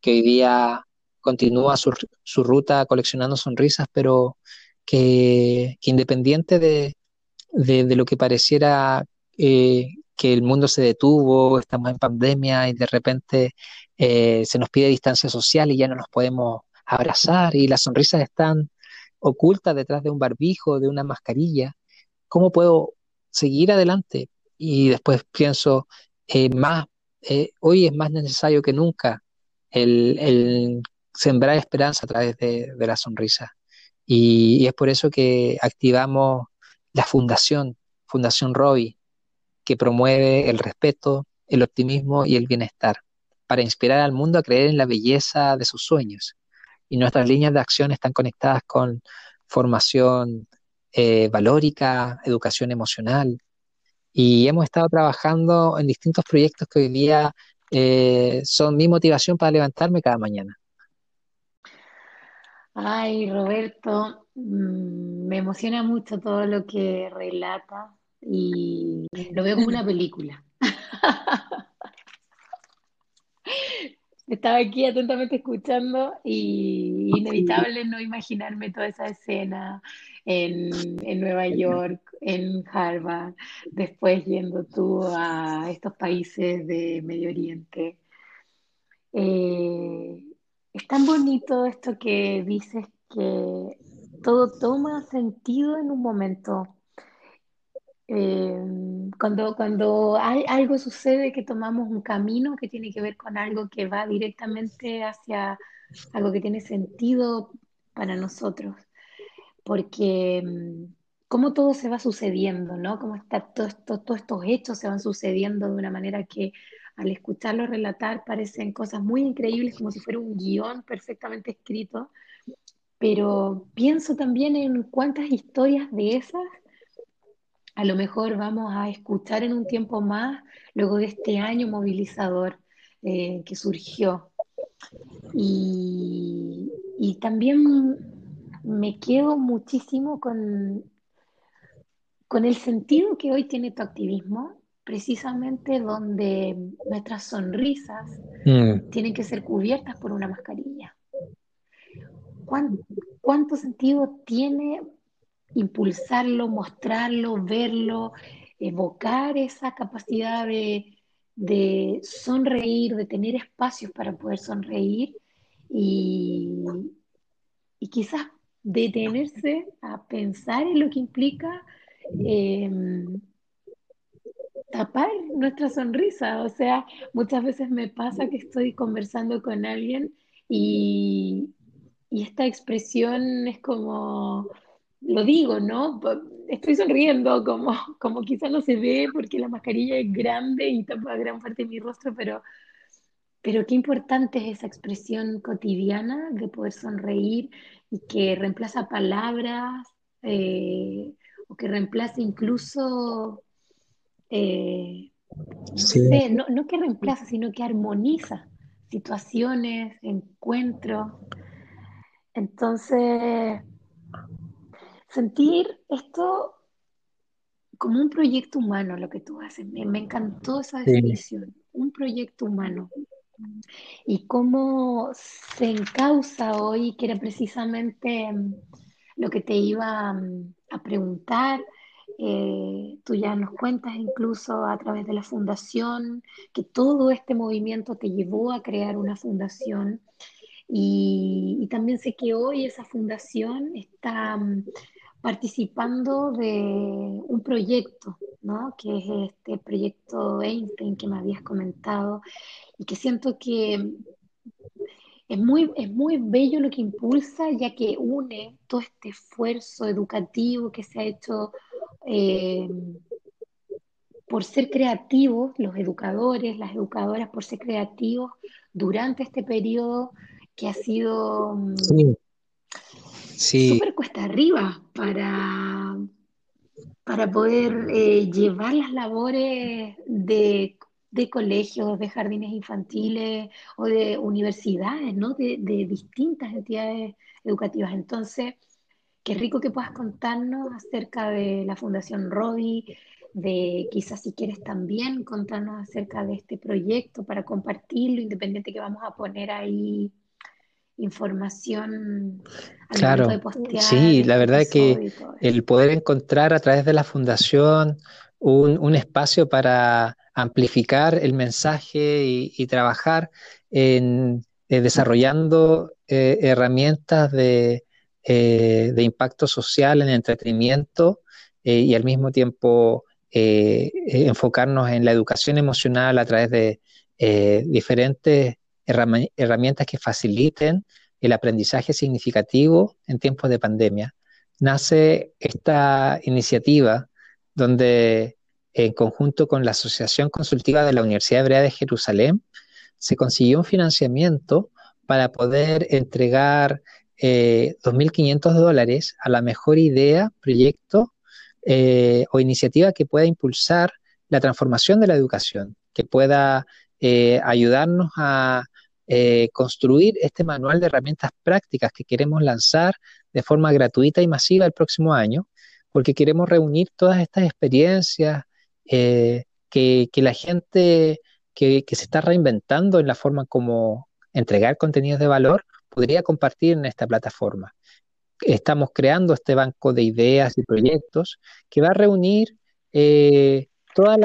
que hoy día continúa su, ruta coleccionando sonrisas, pero que, independiente de, lo que pareciera eh, que el mundo se detuvo, estamos en pandemia y de repente eh, se nos pide distancia social y ya no nos podemos abrazar y las sonrisas están ocultas detrás de un barbijo, de una mascarilla. ¿Cómo puedo seguir adelante? Y después pienso, eh, más, eh, hoy es más necesario que nunca el, sembrar esperanza a través de, la sonrisa. Y, es por eso que activamos la fundación, Fundación Robbie, que promueve el respeto, el optimismo y el bienestar, para inspirar al mundo a creer en la belleza de sus sueños y nuestras líneas de acción están conectadas con formación eh, valórica, educación emocional. Y hemos estado trabajando en distintos proyectos que hoy día eh, son mi motivación para levantarme cada mañana. Ay, Roberto, mm, me emociona mucho todo lo que relata. y lo veo como una película. Estaba aquí atentamente escuchando y inevitable no imaginarme toda esa escena en, Nueva York, en Harvard, después yendo tú a estos países de Medio Oriente. Eh, es tan bonito esto que dices que todo toma sentido en un momento. Eh, cuando, cuando hay, algo sucede que tomamos un camino que tiene que ver con algo que va directamente hacia algo que tiene sentido para nosotros. Porque mm, cómo todo se va sucediendo, ¿no? Cómo está todo esto, todos estos hechos se van sucediendo de una manera que al escucharlo relatar parecen cosas muy increíbles, como si fuera un guion perfectamente escrito, pero pienso también en cuántas historias de esas a lo mejor vamos a escuchar en un tiempo más, luego de este año movilizador eh, que surgió. Y, y también me quedo muchísimo con, con el sentido que hoy tiene tu activismo precisamente donde nuestras sonrisas mm. tienen que ser cubiertas por una mascarilla. ¿Cuánto, sentido tiene impulsarlo, mostrarlo, verlo, evocar esa capacidad de, de sonreír, de tener espacios para poder sonreír y, y quizás detenerse a pensar en lo que implica eh, tapar nuestra sonrisa. O sea, muchas veces me pasa que estoy conversando con alguien y, esta expresión es como, lo digo, ¿no? Estoy sonriendo, como, como quizás no se ve porque la mascarilla es grande y tapa gran parte de mi rostro, pero, pero qué importante es esa expresión cotidiana de poder sonreír y que reemplaza palabras eh, o que reemplaza incluso eh, no, que reemplaza, sino que armoniza situaciones, encuentros. Entonces, sentir esto como un proyecto humano, lo que tú haces, me, encantó esa definición, un proyecto humano. Y cómo se encausa hoy, que era precisamente mm, lo que te iba mm, a preguntar, eh, tú ya nos cuentas incluso a través de la fundación que todo este movimiento te llevó a crear una fundación. Y, también sé que hoy esa fundación está mm, participando de un proyecto, ¿no? que es este proyecto Einstein que me habías comentado y que siento que es muy, es muy bello lo que impulsa, ya que une todo este esfuerzo educativo que se ha hecho eh, por ser creativos, los educadores, las educadoras, por ser creativos durante este periodo que ha sido súper cuesta arriba para, para poder eh, llevar las labores de, colegios, de jardines infantiles o de universidades, ¿no? de, de distintas entidades educativas. Entonces, Qué rico que puedas contarnos acerca de la Fundación Rodi, de quizás si quieres también contarnos acerca de este proyecto para compartirlo, independiente que vamos a poner ahí información claro, sí, la verdad es que el poder encontrar a través de la fundación un, espacio para amplificar el mensaje y, trabajar en eh, desarrollando eh, herramientas de, eh, de impacto social en entretenimiento eh, y al mismo tiempo enfocarnos en la educación emocional a través de diferentes herramientas que faciliten el aprendizaje significativo en tiempos de pandemia. Nace esta iniciativa donde en conjunto con la Asociación Consultiva de la Universidad Hebrea de Jerusalén se consiguió un financiamiento para poder entregar 2.500 eh, dólares a la mejor idea, proyecto eh, o iniciativa que pueda impulsar la transformación de la educación, que pueda eh, ayudarnos a construir este manual de herramientas prácticas que queremos lanzar de forma gratuita y masiva el próximo año, porque queremos reunir todas estas experiencias, eh, que, la gente que, se está reinventando en la forma como entregar contenidos de valor podría compartir en esta plataforma. Estamos creando este banco de ideas y proyectos que va a reunir eh, todas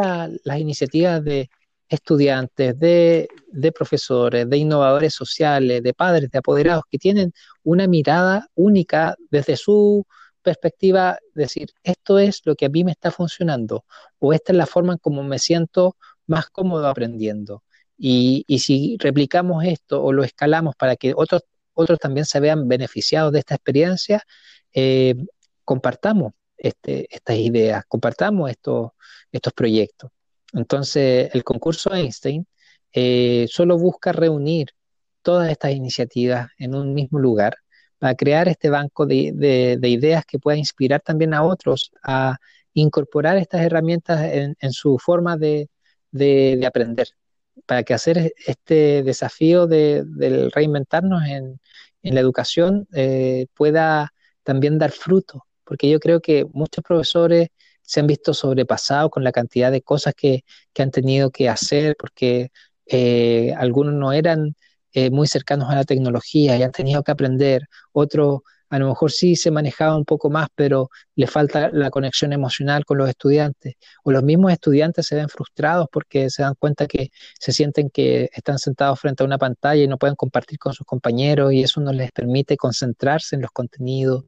las iniciativas de estudiantes, de, profesores, de innovadores sociales, de padres, de apoderados, que tienen una mirada única desde su perspectiva, decir, esto es lo que a mí me está funcionando, o esta es la forma en cómo me siento más cómodo aprendiendo. Y, si replicamos esto o lo escalamos para que otros, otros también se vean beneficiados de esta experiencia, eh, compartamos este, estas ideas, compartamos estos, estos proyectos. Entonces, el concurso Einstein eh, solo busca reunir todas estas iniciativas en un mismo lugar para crear este banco de, ideas que pueda inspirar también a otros a incorporar estas herramientas en, su forma de, aprender, para que hacer este desafío de, reinventarnos en, la educación eh, pueda también dar fruto, porque yo creo que muchos profesores se han visto sobrepasados con la cantidad de cosas que, han tenido que hacer, porque eh, algunos no eran eh, muy cercanos a la tecnología y han tenido que aprender, otros a lo mejor sí se manejaba un poco más, pero le falta la conexión emocional con los estudiantes. O los mismos estudiantes se ven frustrados porque se dan cuenta que se sienten que están sentados frente a una pantalla y no pueden compartir con sus compañeros y eso no les permite concentrarse en los contenidos.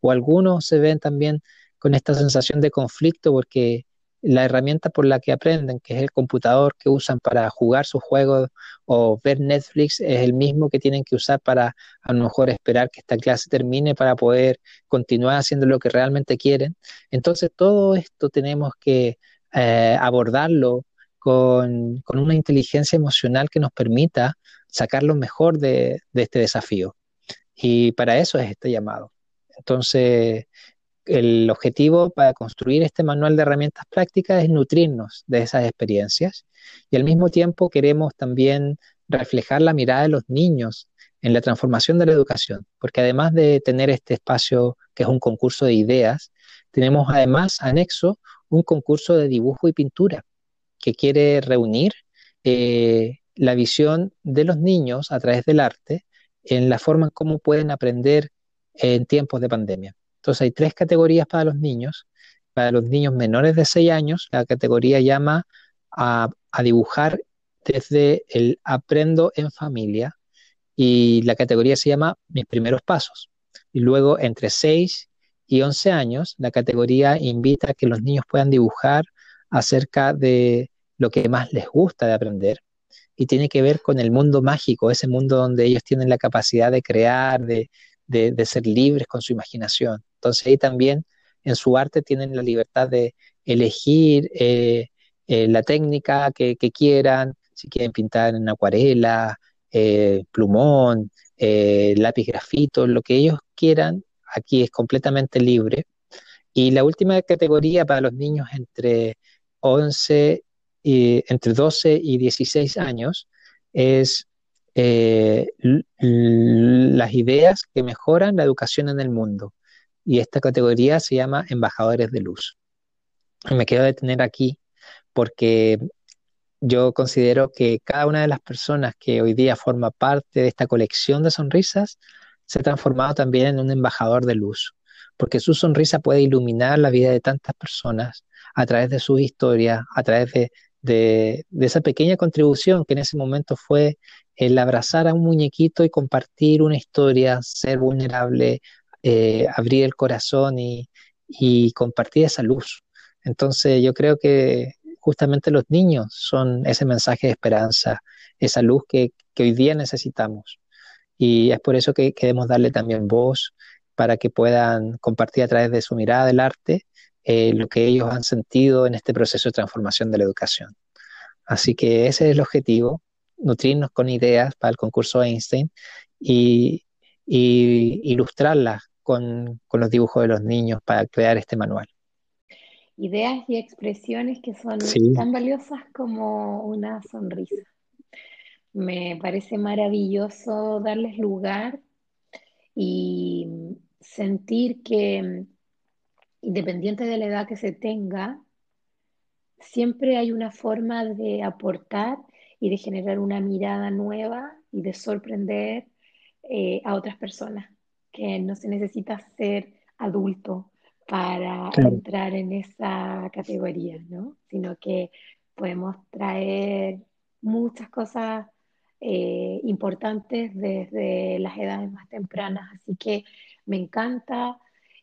O algunos se ven también con esta sensación de conflicto porque la herramienta por la que aprenden, que es el computador que usan para jugar sus juegos o ver Netflix, es el mismo que tienen que usar para a lo mejor esperar que esta clase termine para poder continuar haciendo lo que realmente quieren. Entonces todo esto tenemos que eh, abordarlo con, una inteligencia emocional que nos permita sacar lo mejor de, de este desafío. Y para eso es este llamado. Entonces, el objetivo para construir este manual de herramientas prácticas es nutrirnos de esas experiencias y al mismo tiempo queremos también reflejar la mirada de los niños en la transformación de la educación, porque además de tener este espacio que es un concurso de ideas, tenemos además anexo un concurso de dibujo y pintura que quiere reunir eh, la visión de los niños a través del arte en la forma en cómo pueden aprender en tiempos de pandemia. Entonces hay tres categorías para los niños. Para los niños menores de 6 años, la categoría llama a, dibujar desde el aprendo en familia y la categoría se llama mis primeros pasos. Y luego entre 6 y 11 años, la categoría invita a que los niños puedan dibujar acerca de lo que más les gusta de aprender y tiene que ver con el mundo mágico, ese mundo donde ellos tienen la capacidad de crear, de, de, ser libres con su imaginación. Entonces ahí también en su arte tienen la libertad de elegir eh, eh, la técnica que, quieran, si quieren pintar en acuarela, eh, plumón, lápiz grafito, lo que ellos quieran, aquí es completamente libre. Y la última categoría para los niños entre 11 y, entre 12 y 16 años es las ideas que mejoran la educación en el mundo. Y esta categoría se llama Embajadores de Luz. me quiero detener aquí porque yo considero que cada una de las personas que hoy día forma parte de esta colección de sonrisas se ha transformado también en un embajador de luz, porque su sonrisa puede iluminar la vida de tantas personas a través de su historia, a través de, de, esa pequeña contribución que en ese momento fue el abrazar a un muñequito y compartir una historia, ser vulnerable, eh, abrir el corazón y, compartir esa luz. Entonces yo creo que justamente los niños son ese mensaje de esperanza, esa luz que, hoy día necesitamos. Y es por eso que queremos darle también voz para que puedan compartir a través de su mirada del arte eh, lo que ellos han sentido en este proceso de transformación de la educación. Así que ese es el objetivo, nutrirnos con ideas para el concurso Einstein y, ilustrarlas con, los dibujos de los niños para crear este manual. Ideas y expresiones que son tan valiosas como una sonrisa. Me parece maravilloso darles lugar y sentir que independiente de la edad que se tenga, siempre hay una forma de aportar y de generar una mirada nueva y de sorprender eh, a otras personas, que no se necesita ser adulto para entrar en esa categoría, ¿no? Sino que podemos traer muchas cosas eh, importantes desde las edades más tempranas. Así que me encanta,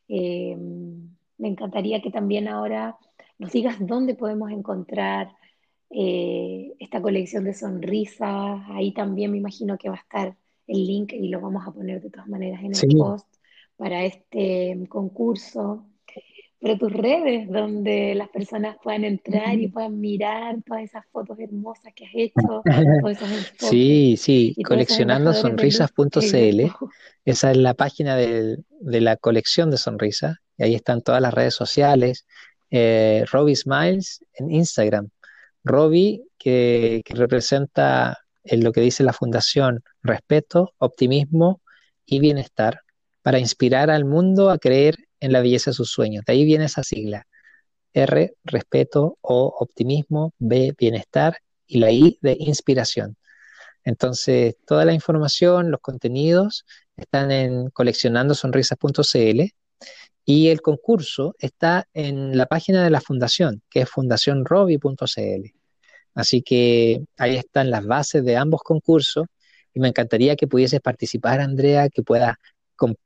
eh, me encantaría que también ahora nos digas dónde podemos encontrar eh, esta colección de sonrisas. Ahí también me imagino que va a estar el link y lo vamos a poner de todas maneras en el post para este concurso pero tus redes donde las personas puedan entrar y puedan mirar todas esas fotos hermosas que has hecho, todos esos Sí, sí, coleccionando sonrisas.cl. Esa es la página de, la colección de sonrisas. Y ahí están todas las redes sociales. Eh, Robbie Smiles en Instagram. Robbie, que, que representa en lo que dice la fundación, respeto, optimismo y bienestar, para inspirar al mundo a creer en la belleza de sus sueños. De ahí viene esa sigla. R, respeto, O, optimismo, B, bienestar y la I de inspiración. Entonces, toda la información, los contenidos están en coleccionandosonrisas.cl y el concurso está en la página de la fundación, que es fundacionrobi.cl. Así que ahí están las bases de ambos concursos y me encantaría que pudieses participar, Andrea, que puedas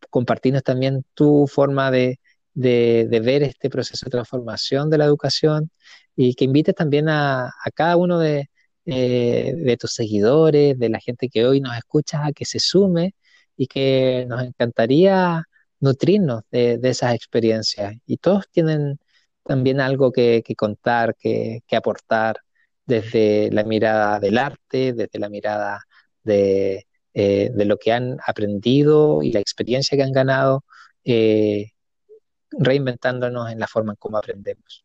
compartirnos también tu forma de, ver este proceso de transformación de la educación y que invites también a, cada uno eh, de, tus seguidores, de la gente que hoy nos escucha, a que se sume y que nos encantaría nutrirnos de, esas experiencias. Y todos tienen también algo que, contar, que, aportar desde la mirada del arte, desde la mirada de, eh, de lo que han aprendido y la experiencia que han ganado, eh, reinventándonos en la forma en cómo aprendemos.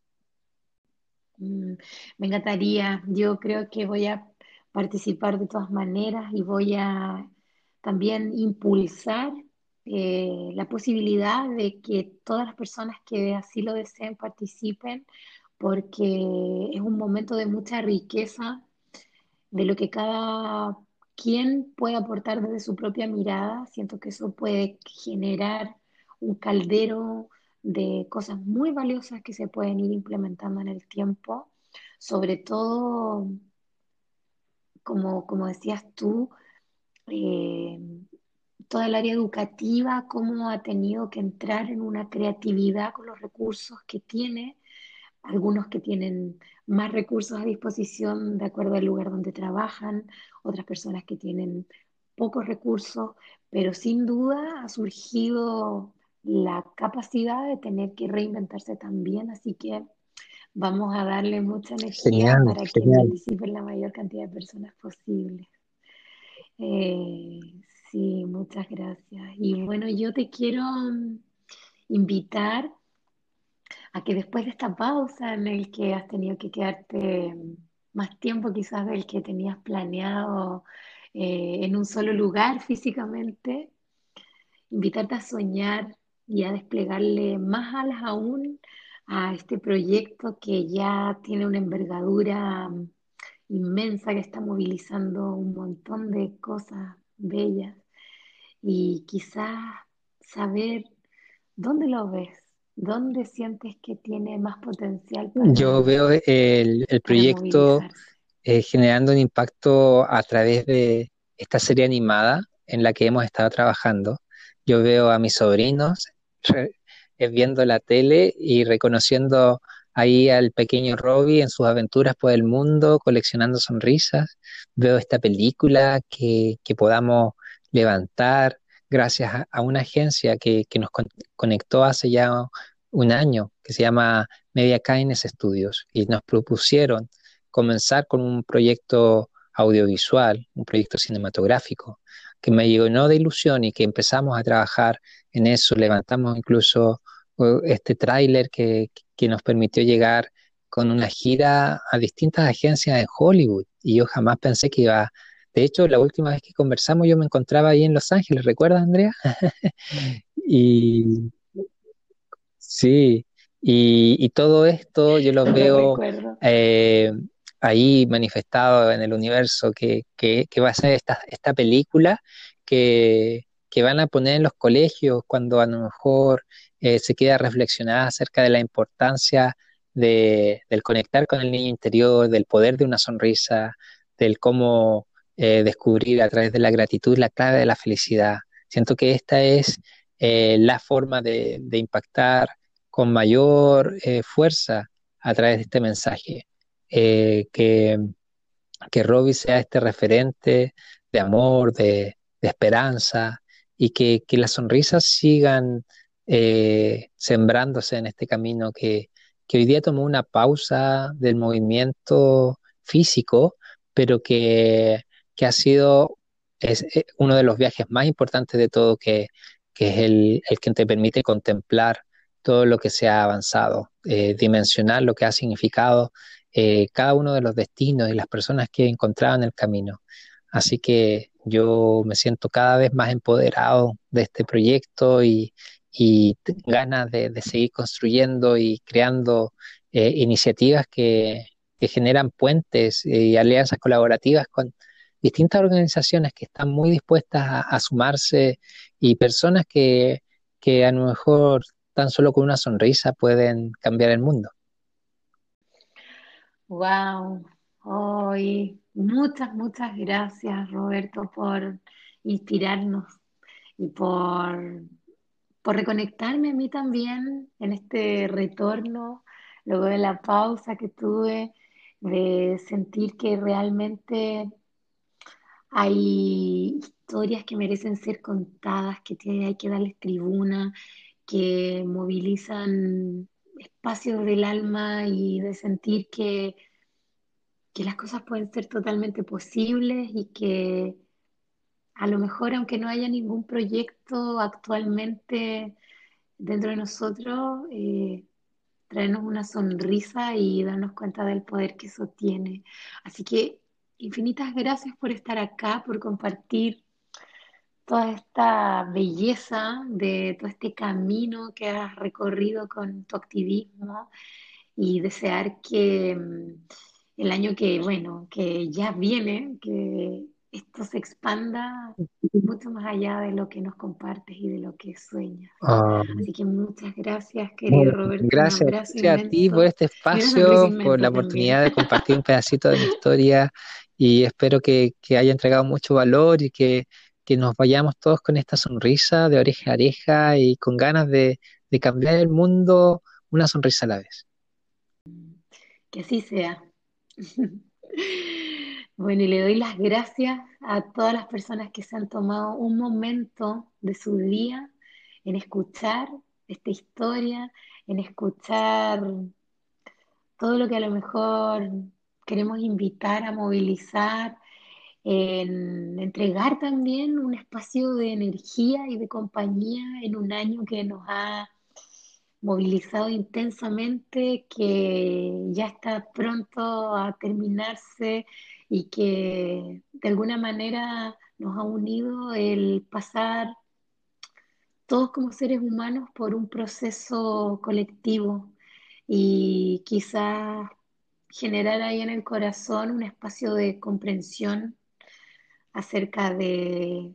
Mm, me encantaría, yo creo que voy a participar de todas maneras y voy a también impulsar eh, la posibilidad de que todas las personas que así lo deseen participen, porque es un momento de mucha riqueza de lo que cada quién puede aportar desde su propia mirada. Siento que eso puede generar un caldero de cosas muy valiosas que se pueden ir implementando en el tiempo, sobre todo, como, como decías tú, eh, toda el área educativa, cómo ha tenido que entrar en una creatividad con los recursos que tiene, algunos que tienen más recursos a disposición de acuerdo al lugar donde trabajan, otras personas que tienen pocos recursos, pero sin duda ha surgido la capacidad de tener que reinventarse también, así que vamos a darle mucha energía para que participen la mayor cantidad de personas posible. Eh, sí, muchas gracias. Y bueno, yo te quiero invitar a que después de esta pausa en el que has tenido que quedarte más tiempo quizás del que tenías planeado eh, en un solo lugar físicamente, invitarte a soñar y a desplegarle más alas aún a este proyecto que ya tiene una envergadura inmensa que está movilizando un montón de cosas bellas. Y quizás saber dónde lo ves, ¿Dónde sientes que tiene más potencial? Yo veo el, proyecto eh, generando un impacto a través de esta serie animada en la que hemos estado trabajando. Yo veo a mis sobrinos eh, viendo la tele y reconociendo ahí al pequeño Robbie en sus aventuras por el mundo, coleccionando sonrisas. Veo esta película que, que podamos levantar, gracias a, una agencia que, nos conectó hace ya un año, que se llama Media Kindness Studios, y nos propusieron comenzar con un proyecto audiovisual, un proyecto cinematográfico, que me llenó de ilusión y que empezamos a trabajar en eso, levantamos incluso este tráiler que, que nos permitió llegar con una gira a distintas agencias en Hollywood y yo jamás pensé que iba de hecho, la última vez que conversamos yo me encontraba ahí en Los Ángeles, ¿recuerdas, Andrea? y sí, Y, y todo esto yo lo veo eh, ahí manifestado en el universo, que, que, que va a ser esta, esta película que, que van a poner en los colegios cuando a lo mejor eh, se queda reflexionada acerca de la importancia de, del conectar con el niño interior, del poder de una sonrisa, del cómo eh, descubrir a través de la gratitud la clave de la felicidad. Siento que esta es eh, la forma de, de, impactar con mayor eh, fuerza a través de este mensaje. Eh, que, que Robbie sea este referente de amor, de, de esperanza y que, que, las sonrisas sigan eh, sembrándose en este camino que, que, hoy día tomó una pausa del movimiento físico, pero que, que ha sido es, eh, uno de los viajes más importantes de todo, que, que es el, el, que te permite contemplar todo lo que se ha avanzado, eh, dimensionar lo que ha significado eh, cada uno de los destinos y las personas que he encontrado en el camino. Así que yo me siento cada vez más empoderado de este proyecto y, y ganas de, de, seguir construyendo y creando iniciativas que, que, generan puentes y alianzas colaborativas con distintas organizaciones que están muy dispuestas a, sumarse y personas que, que a lo mejor tan solo con una sonrisa pueden cambiar el mundo. Wow, hoy muchas, muchas gracias Roberto por inspirarnos y por, por reconectarme a mí también en este retorno, luego de la pausa que tuve, de sentir que realmente hay historias que merecen ser contadas, que hay que darles tribuna, que movilizan espacios del alma y de sentir que, que las cosas pueden ser totalmente posibles y que a lo mejor, aunque no haya ningún proyecto actualmente dentro de nosotros, eh, traernos una sonrisa y darnos cuenta del poder que eso tiene. Así que infinitas gracias por estar acá, por compartir toda esta belleza de todo este camino que has recorrido con tu activismo y desear que mm, el año que, bueno, que ya viene, que esto se expanda mucho más allá de lo que nos compartes y de lo que sueñas. Uh, Así que muchas gracias, querido Roberto. Gracias, gracias a ti por este espacio, por la oportunidad de compartir un pedacito de mi historia y espero que, que haya entregado mucho valor y que que nos vayamos todos con esta sonrisa de oreja a oreja y con ganas de, de cambiar el mundo una sonrisa a la vez. Que así sea. Bueno, y le doy las gracias a todas las personas que se han tomado un momento de su día en escuchar esta historia, en escuchar todo lo que a lo mejor queremos invitar a movilizar, en entregar también un espacio de energía y de compañía en un año que nos ha movilizado intensamente, que ya está pronto a terminarse y que de alguna manera nos ha unido el pasar todos como seres humanos por un proceso colectivo. Y quizás generar ahí en el corazón un espacio de comprensión acerca de,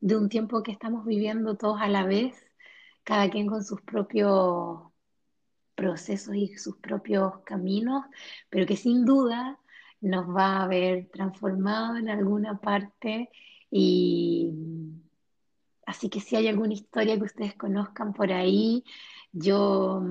de un tiempo que estamos viviendo todos a la vez, cada quien con sus propios procesos y sus propios caminos, pero que sin duda nos va a haber transformado en alguna parte. Y así que si hay alguna historia que ustedes conozcan por ahí, yo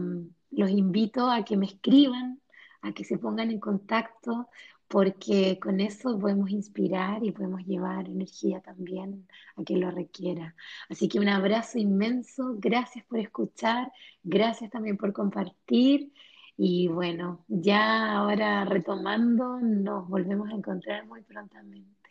los invito a que me escriban, a que se pongan en contacto, porque con eso podemos inspirar y podemos llevar energía también a quien lo requiera. Así que un abrazo inmenso, gracias por escuchar, gracias también por compartir y bueno, ya ahora retomando, nos volvemos a encontrar muy prontamente.